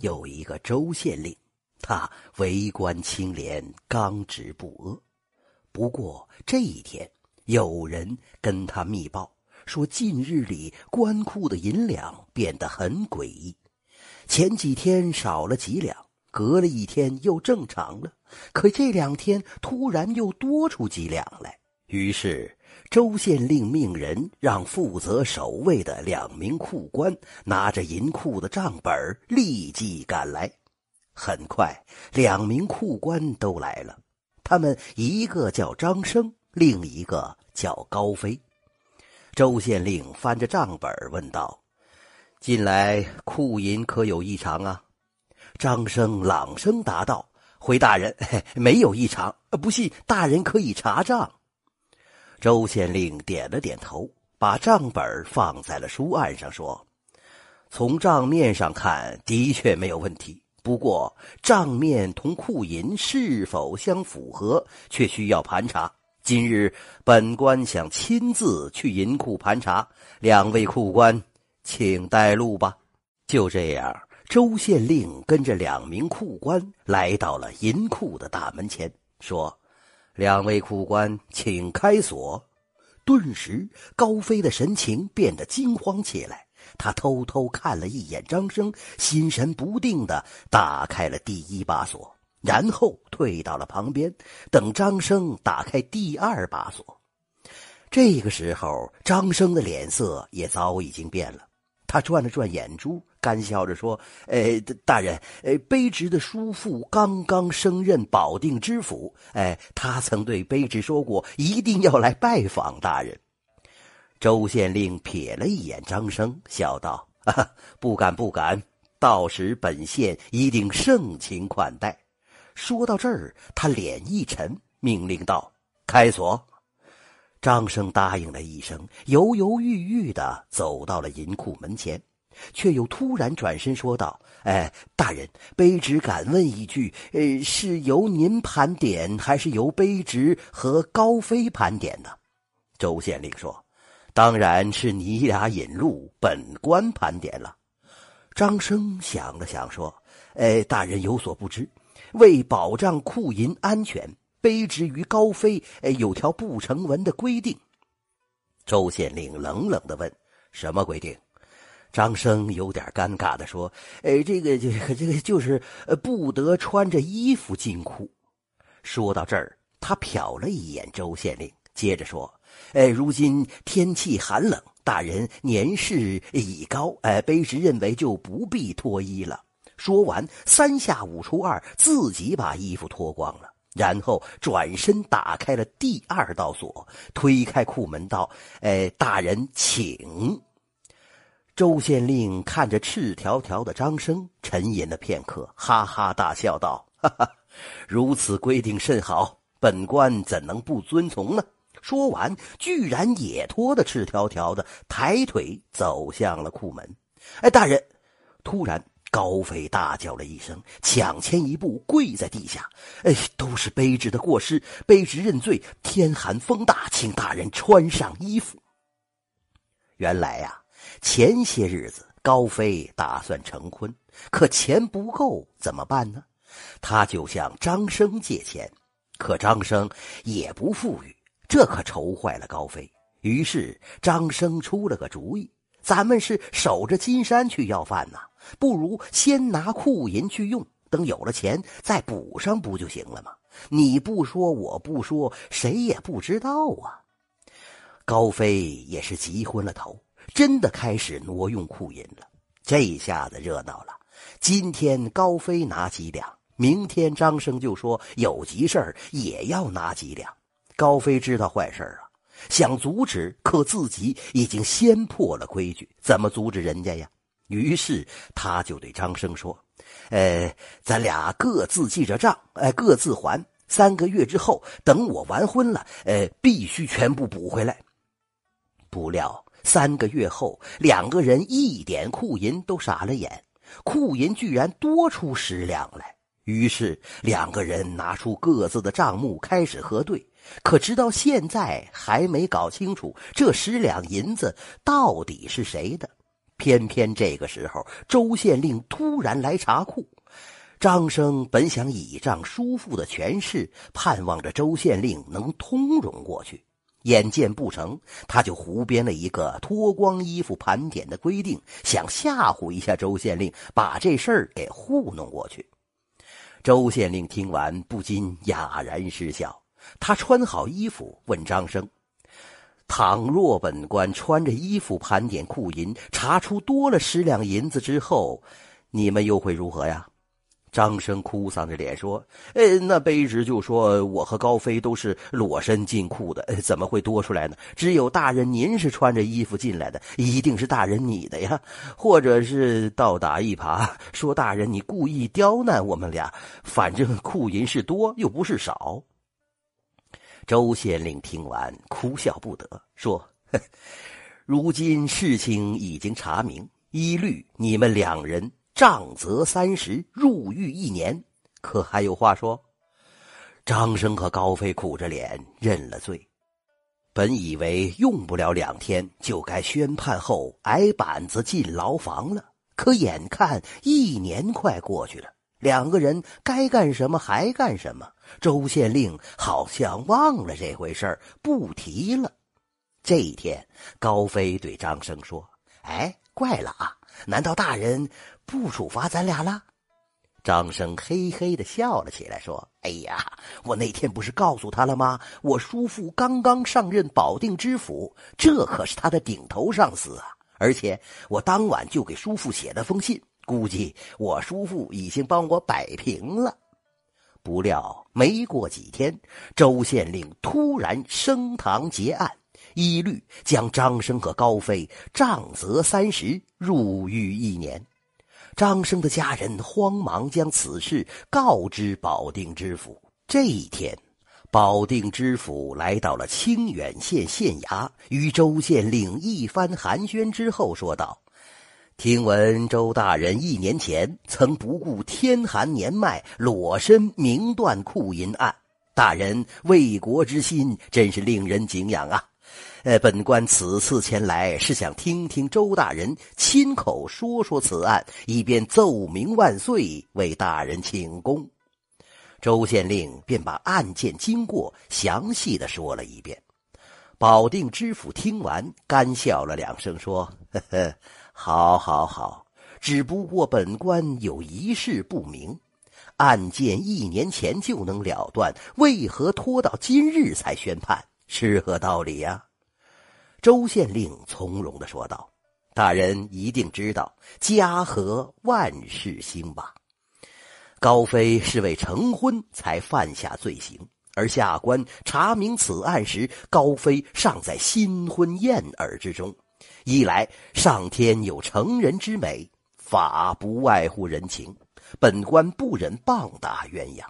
有一个周县令，他为官清廉，刚直不阿。不过这一天，有人跟他密报说，近日里官库的银两变得很诡异，前几天少了几两，隔了一天又正常了，可这两天突然又多出几两来。于是。周县令命人让负责守卫的两名库官拿着银库的账本立即赶来。很快，两名库官都来了。他们一个叫张生，另一个叫高飞。周县令翻着账本问道：“近来库银可有异常啊？”张生朗声答道：“回大人，没有异常。不信，大人可以查账。”周县令点了点头，把账本放在了书案上，说：“从账面上看，的确没有问题。不过账面同库银是否相符合，却需要盘查。今日本官想亲自去银库盘查，两位库官，请带路吧。”就这样，周县令跟着两名库官来到了银库的大门前，说。两位库官，请开锁。顿时，高飞的神情变得惊慌起来。他偷偷看了一眼张生，心神不定的打开了第一把锁，然后退到了旁边，等张生打开第二把锁。这个时候，张生的脸色也早已经变了。他转了转眼珠。干笑着说：“呃，大人，呃，卑职的叔父刚刚升任保定知府，哎，他曾对卑职说过，一定要来拜访大人。”周县令瞥了一眼张生，笑道：“不敢不敢，到时本县一定盛情款待。”说到这儿，他脸一沉，命令道：“开锁。”张生答应了一声，犹犹豫豫的走到了银库门前。却又突然转身说道：“哎，大人，卑职敢问一句，呃，是由您盘点，还是由卑职和高飞盘点呢？”周县令说：“当然是你俩引路，本官盘点了。”张生想了想说：“哎，大人有所不知，为保障库银安全，卑职与高飞哎有条不成文的规定。”周县令冷冷的问：“什么规定？”张生有点尴尬的说：“哎，这个，这个，这个就是不得穿着衣服进库。”说到这儿，他瞟了一眼周县令，接着说：“哎，如今天气寒冷，大人年事已高，哎，卑职认为就不必脱衣了。”说完，三下五除二，自己把衣服脱光了，然后转身打开了第二道锁，推开库门道：“哎，大人请。”周县令看着赤条条的张生，沉吟了片刻，哈哈大笑道：“哈哈，如此规定甚好，本官怎能不遵从呢？”说完，居然也脱得赤条条的，抬腿走向了库门。哎，大人！突然，高飞大叫了一声，抢前一步跪在地下：“哎，都是卑职的过失，卑职认罪。天寒风大，请大人穿上衣服。”原来呀。前些日子，高飞打算成婚，可钱不够，怎么办呢？他就向张生借钱，可张生也不富裕，这可愁坏了高飞。于是张生出了个主意：咱们是守着金山去要饭呐，不如先拿库银去用，等有了钱再补上不就行了吗？你不说，我不说，谁也不知道啊。高飞也是急昏了头。真的开始挪用库银了，这下子热闹了。今天高飞拿几两，明天张生就说有急事儿也要拿几两。高飞知道坏事啊，想阻止，可自己已经先破了规矩，怎么阻止人家呀？于是他就对张生说：“呃，咱俩各自记着账，呃，各自还。三个月之后，等我完婚了，呃，必须全部补回来。”不料。三个月后，两个人一点库银都傻了眼，库银居然多出十两来。于是两个人拿出各自的账目开始核对，可直到现在还没搞清楚这十两银子到底是谁的。偏偏这个时候，周县令突然来查库。张生本想倚仗叔父的权势，盼望着周县令能通融过去。眼见不成，他就胡编了一个脱光衣服盘点的规定，想吓唬一下周县令，把这事儿给糊弄过去。周县令听完，不禁哑然失笑。他穿好衣服，问张生。倘若本官穿着衣服盘点库银，查出多了十两银子之后，你们又会如何呀？张生哭丧着脸说：“呃，那卑职就说我和高飞都是裸身进库的，怎么会多出来呢？只有大人您是穿着衣服进来的，一定是大人你的呀，或者是倒打一耙，说大人你故意刁难我们俩。反正库银是多，又不是少。”周县令听完，哭笑不得，说：“如今事情已经查明，一律你们两人杖责三十，入狱一年，可还有话说？”张生和高飞苦着脸认了罪。本以为用不了两天就该宣判后挨板子进牢房了，可眼看一年快过去了。两个人该干什么还干什么，周县令好像忘了这回事，不提了。这一天，高飞对张生说：“哎，怪了啊！难道大人不处罚咱俩了？”张生嘿嘿的笑了起来，说：“哎呀，我那天不是告诉他了吗？我叔父刚刚上任保定知府，这可是他的顶头上司啊！而且我当晚就给叔父写了封信。”估计我叔父已经帮我摆平了，不料没过几天，周县令突然升堂结案，一律将张生和高飞杖责三十，入狱一年。张生的家人慌忙将此事告知保定知府。这一天，保定知府来到了清远县县衙，与周县令一番寒暄之后，说道。听闻周大人一年前曾不顾天寒年迈，裸身明断库银案，大人为国之心真是令人敬仰啊！呃，本官此次前来是想听听周大人亲口说说此案，以便奏明万岁，为大人请功。周县令便把案件经过详细的说了一遍。保定知府听完，干笑了两声，说：“呵呵。”好，好，好！只不过本官有一事不明：案件一年前就能了断，为何拖到今日才宣判？是何道理呀？周县令从容的说道：“大人一定知道，家和万事兴吧？高飞是为成婚才犯下罪行，而下官查明此案时，高飞尚在新婚燕尔之中。”一来，上天有成人之美，法不外乎人情，本官不忍棒打鸳鸯；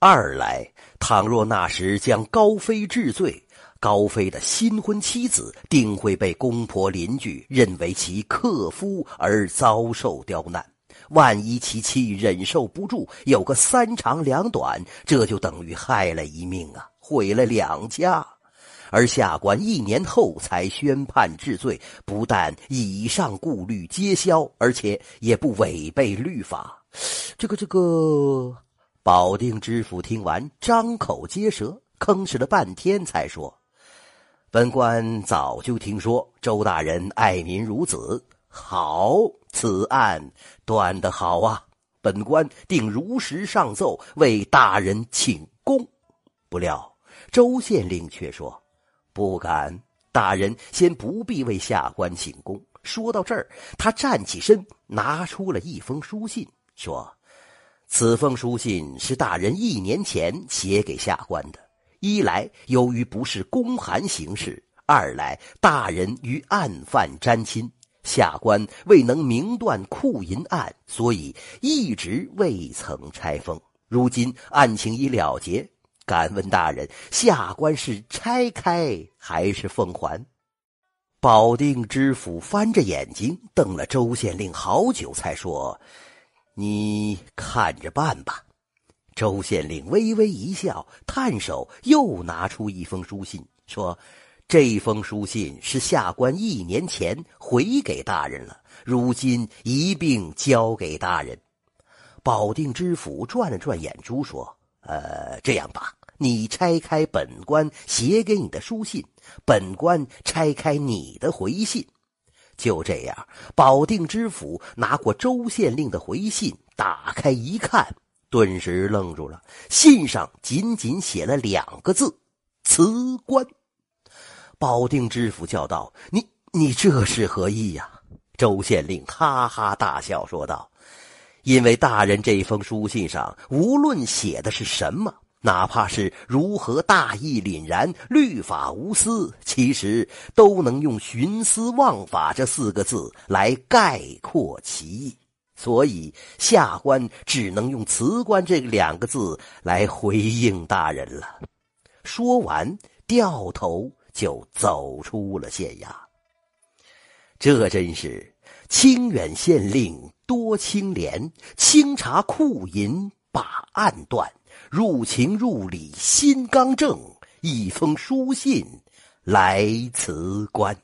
二来，倘若那时将高飞治罪，高飞的新婚妻子定会被公婆邻居认为其克夫而遭受刁难。万一其妻忍受不住，有个三长两短，这就等于害了一命啊，毁了两家。而下官一年后才宣判治罪，不但以上顾虑皆消，而且也不违背律法。这个这个，保定知府听完，张口结舌，吭哧了半天，才说：“本官早就听说周大人爱民如子，好，此案断得好啊！本官定如实上奏，为大人请功。”不料周县令却说。不敢，大人先不必为下官请功。说到这儿，他站起身，拿出了一封书信，说：“此封书信是大人一年前写给下官的。一来由于不是公函形式，二来大人与案犯沾亲，下官未能明断库银案，所以一直未曾拆封。如今案情已了结。”敢问大人，下官是拆开还是奉还？保定知府翻着眼睛瞪了周县令好久，才说：“你看着办吧。”周县令微微一笑，探手又拿出一封书信，说：“这封书信是下官一年前回给大人了，如今一并交给大人。保定知府转了转眼珠，说：“呃，这样吧，你拆开本官写给你的书信，本官拆开你的回信。”就这样，保定知府拿过周县令的回信，打开一看，顿时愣住了。信上仅仅写了两个字：“辞官。”保定知府叫道：“你你这是何意呀？”周县令哈哈大笑说道：“因为大人这封书信上，无论写的是什么。”哪怕是如何大义凛然、律法无私，其实都能用“徇私枉法”这四个字来概括其意。所以下官只能用“辞官”这两个字来回应大人了。说完，掉头就走出了县衙。这真是清远县令多清廉，清查库银把案断。入情入理，心刚正，一封书信来辞官。